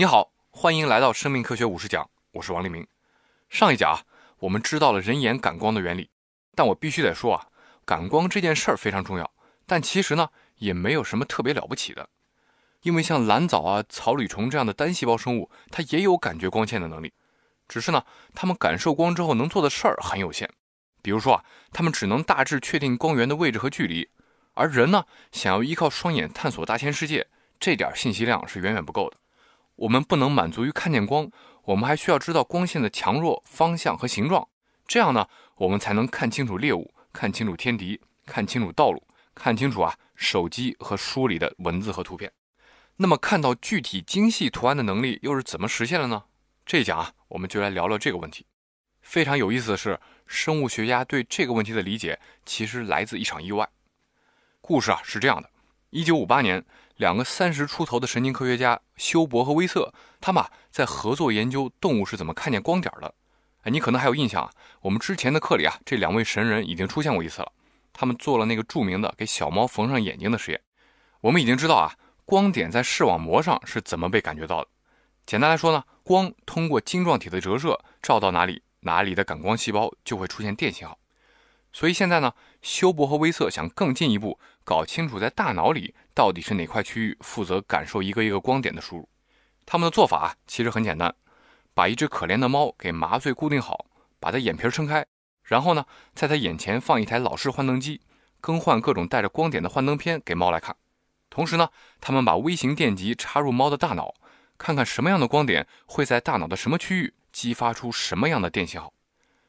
你好，欢迎来到生命科学五十讲，我是王立明。上一讲啊，我们知道了人眼感光的原理，但我必须得说啊，感光这件事儿非常重要，但其实呢，也没有什么特别了不起的，因为像蓝藻啊、草履虫这样的单细胞生物，它也有感觉光线的能力，只是呢，它们感受光之后能做的事儿很有限。比如说啊，它们只能大致确定光源的位置和距离，而人呢，想要依靠双眼探索大千世界，这点信息量是远远不够的。我们不能满足于看见光，我们还需要知道光线的强弱、方向和形状，这样呢，我们才能看清楚猎物，看清楚天敌，看清楚道路，看清楚啊手机和书里的文字和图片。那么，看到具体精细图案的能力又是怎么实现的呢？这一讲啊，我们就来聊聊这个问题。非常有意思的是，生物学家对这个问题的理解其实来自一场意外。故事啊是这样的：一九五八年。两个三十出头的神经科学家休伯和威瑟，他们在合作研究动物是怎么看见光点的。哎，你可能还有印象啊，我们之前的课里啊，这两位神人已经出现过一次了。他们做了那个著名的给小猫缝上眼睛的实验。我们已经知道啊，光点在视网膜上是怎么被感觉到的。简单来说呢，光通过晶状体的折射照到哪里，哪里的感光细胞就会出现电信号。所以现在呢，休伯和威瑟想更进一步搞清楚在大脑里。到底是哪块区域负责感受一个一个光点的输入？他们的做法其实很简单，把一只可怜的猫给麻醉固定好，把它眼皮撑开，然后呢，在它眼前放一台老式幻灯机，更换各种带着光点的幻灯片给猫来看。同时呢，他们把微型电极插入猫的大脑，看看什么样的光点会在大脑的什么区域激发出什么样的电信号。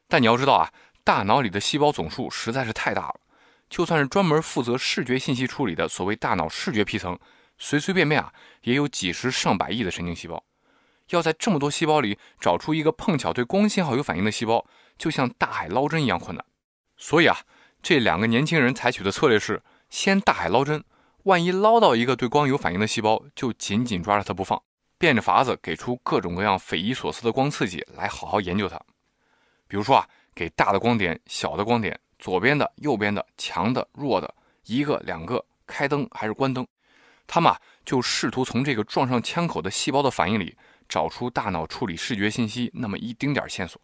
但你要知道啊，大脑里的细胞总数实在是太大了。就算是专门负责视觉信息处理的所谓大脑视觉皮层，随随便便啊也有几十上百亿的神经细胞，要在这么多细胞里找出一个碰巧对光信号有反应的细胞，就像大海捞针一样困难。所以啊，这两个年轻人采取的策略是先大海捞针，万一捞到一个对光有反应的细胞，就紧紧抓着它不放，变着法子给出各种各样匪夷所思的光刺激来好好研究它。比如说啊，给大的光点，小的光点。左边的、右边的、强的、弱的，一个、两个，开灯还是关灯？他们啊，就试图从这个撞上枪口的细胞的反应里，找出大脑处理视觉信息那么一丁点线索。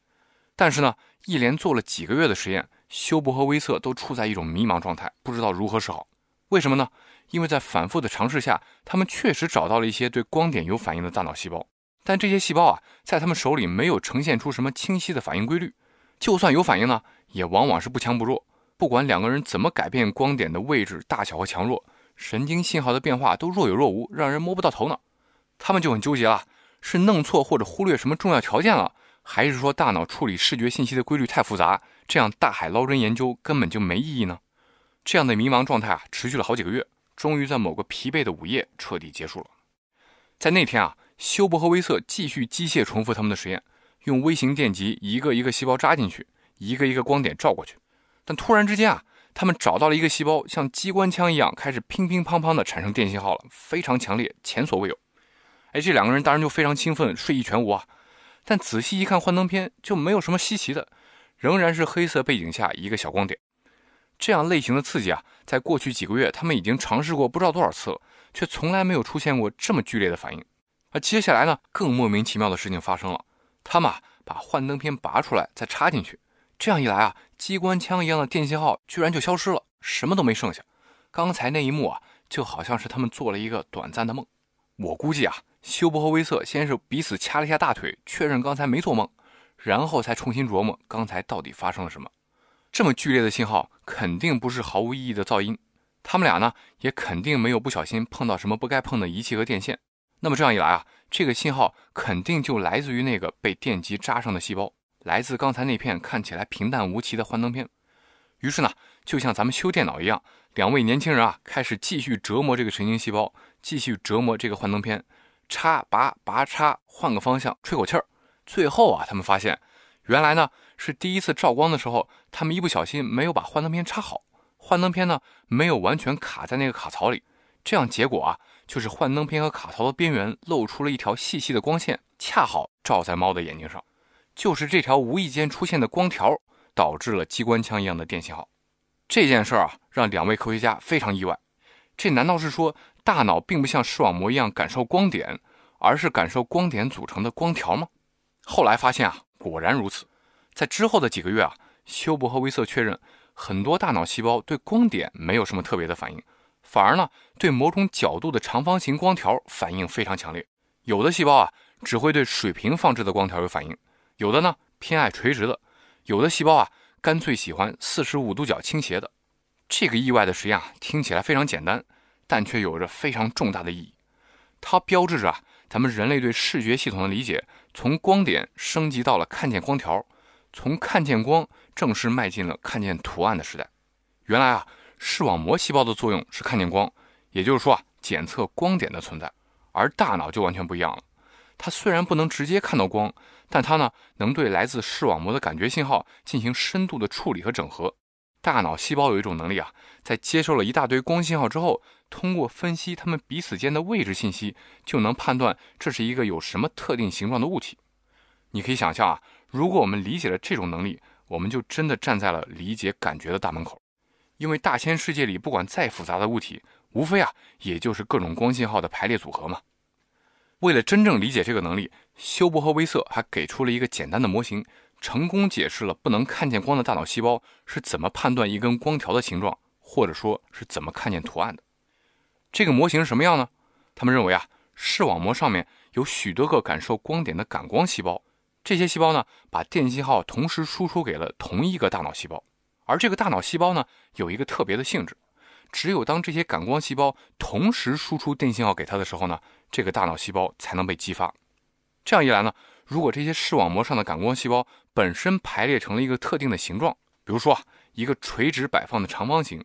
但是呢，一连做了几个月的实验，休伯和威瑟都处在一种迷茫状态，不知道如何是好。为什么呢？因为在反复的尝试下，他们确实找到了一些对光点有反应的大脑细胞，但这些细胞啊，在他们手里没有呈现出什么清晰的反应规律。就算有反应呢，也往往是不强不弱。不管两个人怎么改变光点的位置、大小和强弱，神经信号的变化都若有若无，让人摸不到头脑。他们就很纠结了：是弄错或者忽略什么重要条件了，还是说大脑处理视觉信息的规律太复杂，这样大海捞针研究根本就没意义呢？这样的迷茫状态啊，持续了好几个月，终于在某个疲惫的午夜彻底结束了。在那天啊，休伯和威瑟继续机械重复他们的实验。用微型电极一个一个细胞扎进去，一个一个光点照过去，但突然之间啊，他们找到了一个细胞，像机关枪一样开始乒乒乓乓的产生电信号了，非常强烈，前所未有。哎，这两个人当然就非常兴奋，睡意全无啊。但仔细一看幻灯片，就没有什么稀奇的，仍然是黑色背景下一个小光点。这样类型的刺激啊，在过去几个月他们已经尝试过不知道多少次了，却从来没有出现过这么剧烈的反应。而接下来呢，更莫名其妙的事情发生了。他们把幻灯片拔出来，再插进去，这样一来啊，机关枪一样的电信号居然就消失了，什么都没剩下。刚才那一幕啊，就好像是他们做了一个短暂的梦。我估计啊，休伯和威瑟先是彼此掐了一下大腿，确认刚才没做梦，然后才重新琢磨刚才到底发生了什么。这么剧烈的信号，肯定不是毫无意义的噪音。他们俩呢，也肯定没有不小心碰到什么不该碰的仪器和电线。那么这样一来啊。这个信号肯定就来自于那个被电极扎上的细胞，来自刚才那片看起来平淡无奇的幻灯片。于是呢，就像咱们修电脑一样，两位年轻人啊开始继续折磨这个神经细胞，继续折磨这个幻灯片，插拔拔插，换个方向，吹口气儿。最后啊，他们发现，原来呢是第一次照光的时候，他们一不小心没有把幻灯片插好，幻灯片呢没有完全卡在那个卡槽里，这样结果啊。就是幻灯片和卡槽的边缘露出了一条细细的光线，恰好照在猫的眼睛上。就是这条无意间出现的光条，导致了机关枪一样的电信号。这件事儿啊，让两位科学家非常意外。这难道是说大脑并不像视网膜一样感受光点，而是感受光点组成的光条吗？后来发现啊，果然如此。在之后的几个月啊，休伯和威瑟确认，很多大脑细胞对光点没有什么特别的反应，反而呢，对某种角度的长方形光条反应非常强烈。有的细胞啊，只会对水平放置的光条有反应；有的呢，偏爱垂直的；有的细胞啊，干脆喜欢四十五度角倾斜的。这个意外的实验啊，听起来非常简单，但却有着非常重大的意义。它标志着啊，咱们人类对视觉系统的理解从光点升级到了看见光条。从看见光正式迈进了看见图案的时代。原来啊，视网膜细胞的作用是看见光，也就是说啊，检测光点的存在。而大脑就完全不一样了，它虽然不能直接看到光，但它呢，能对来自视网膜的感觉信号进行深度的处理和整合。大脑细胞有一种能力啊，在接收了一大堆光信号之后，通过分析它们彼此间的位置信息，就能判断这是一个有什么特定形状的物体。你可以想象啊。如果我们理解了这种能力，我们就真的站在了理解感觉的大门口。因为大千世界里，不管再复杂的物体，无非啊，也就是各种光信号的排列组合嘛。为了真正理解这个能力，休伯和威瑟还给出了一个简单的模型，成功解释了不能看见光的大脑细胞是怎么判断一根光条的形状，或者说是怎么看见图案的。这个模型是什么样呢？他们认为啊，视网膜上面有许多个感受光点的感光细胞。这些细胞呢，把电信号同时输出给了同一个大脑细胞，而这个大脑细胞呢，有一个特别的性质，只有当这些感光细胞同时输出电信号给它的时候呢，这个大脑细胞才能被激发。这样一来呢，如果这些视网膜上的感光细胞本身排列成了一个特定的形状，比如说啊，一个垂直摆放的长方形，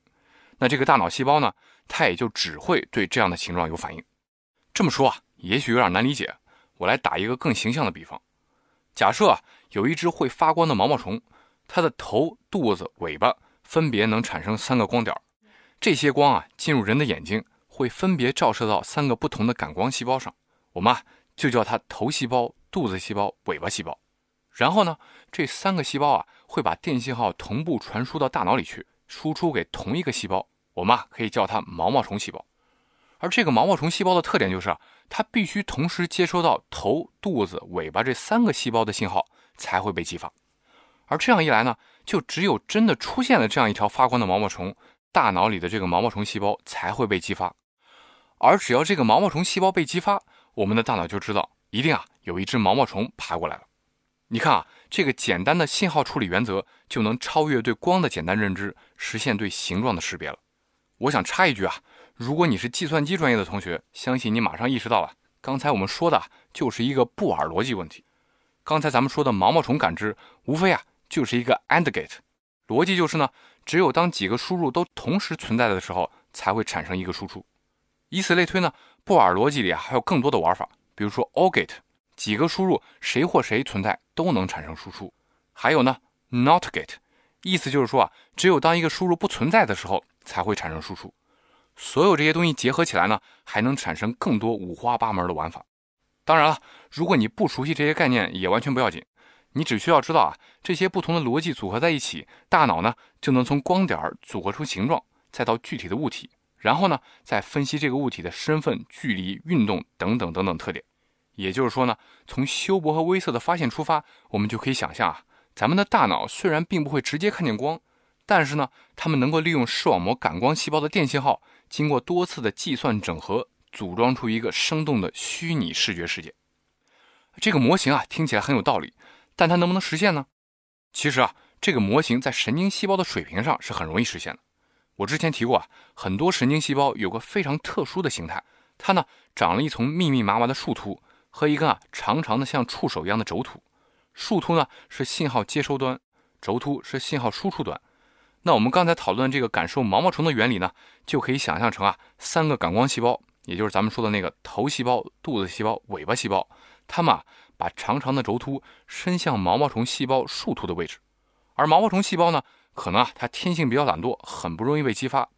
那这个大脑细胞呢，它也就只会对这样的形状有反应。这么说啊，也许有点难理解，我来打一个更形象的比方。假设，有一只会发光的毛毛虫，它的头、肚子、尾巴分别能产生三个光点。这些光啊，进入人的眼睛，会分别照射到三个不同的感光细胞上。我们啊，就叫它头细胞、肚子细胞、尾巴细胞。然后呢，这三个细胞啊，会把电信号同步传输到大脑里去，输出给同一个细胞。我们啊，可以叫它毛毛虫细胞。而这个毛毛虫细胞的特点就是。它必须同时接收到头、肚子、尾巴这三个细胞的信号，才会被激发。而这样一来呢，就只有真的出现了这样一条发光的毛毛虫，大脑里的这个毛毛虫细胞才会被激发。而只要这个毛毛虫细胞被激发，我们的大脑就知道一定啊有一只毛毛虫爬过来了。你看啊，这个简单的信号处理原则就能超越对光的简单认知，实现对形状的识别了。我想插一句啊。如果你是计算机专业的同学，相信你马上意识到了，刚才我们说的就是一个布尔逻辑问题。刚才咱们说的毛毛虫感知，无非啊就是一个 AND gate，逻辑就是呢，只有当几个输入都同时存在的时候，才会产生一个输出。以此类推呢，布尔逻辑里啊还有更多的玩法，比如说 OR gate，几个输入谁或谁存在都能产生输出。还有呢 NOT gate，意思就是说啊，只有当一个输入不存在的时候，才会产生输出。所有这些东西结合起来呢，还能产生更多五花八门的玩法。当然了，如果你不熟悉这些概念，也完全不要紧。你只需要知道啊，这些不同的逻辑组合在一起，大脑呢就能从光点组合出形状，再到具体的物体，然后呢再分析这个物体的身份、距离、运动等等等等特点。也就是说呢，从休伯和威瑟的发现出发，我们就可以想象啊，咱们的大脑虽然并不会直接看见光，但是呢，他们能够利用视网膜感光细胞的电信号。经过多次的计算整合，组装出一个生动的虚拟视觉世界。这个模型啊，听起来很有道理，但它能不能实现呢？其实啊，这个模型在神经细胞的水平上是很容易实现的。我之前提过啊，很多神经细胞有个非常特殊的形态，它呢长了一层密密麻麻的树突和一根啊长长的像触手一样的轴突。树突呢是信号接收端，轴突是信号输出端。那我们刚才讨论这个感受毛毛虫的原理呢，就可以想象成啊三个感光细胞，也就是咱们说的那个头细胞、肚子细胞、尾巴细胞，它们啊把长长的轴突伸向毛毛虫细胞树突的位置，而毛毛虫细胞呢，可能啊它天性比较懒惰，很不容易被激发，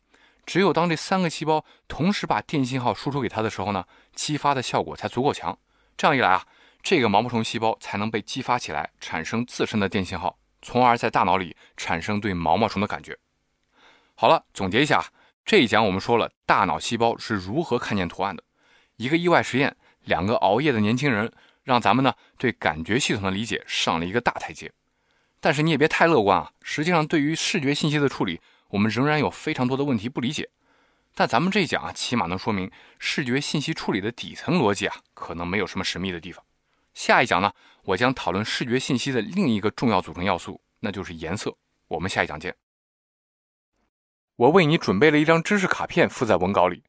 只有当这三个细胞同时把电信号输出给它的时候呢，激发的效果才足够强，这样一来啊，这个毛毛虫细胞才能被激发起来，产生自身的电信号。从而在大脑里产生对毛毛虫的感觉。好了，总结一下，这一讲我们说了大脑细胞是如何看见图案的。一个意外实验，两个熬夜的年轻人，让咱们呢对感觉系统的理解上了一个大台阶。但是你也别太乐观啊，实际上对于视觉信息的处理，我们仍然有非常多的问题不理解。但咱们这一讲啊，起码能说明视觉信息处理的底层逻辑啊，可能没有什么神秘的地方。下一讲呢，我将讨论视觉信息的另一个重要组成要素，那就是颜色。我们下一讲见。我为你准备了一张知识卡片，附在文稿里。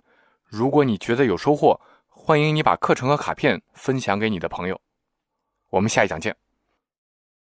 如果你觉得有收获，欢迎你把课程和卡片分享给你的朋友。我们下一讲见。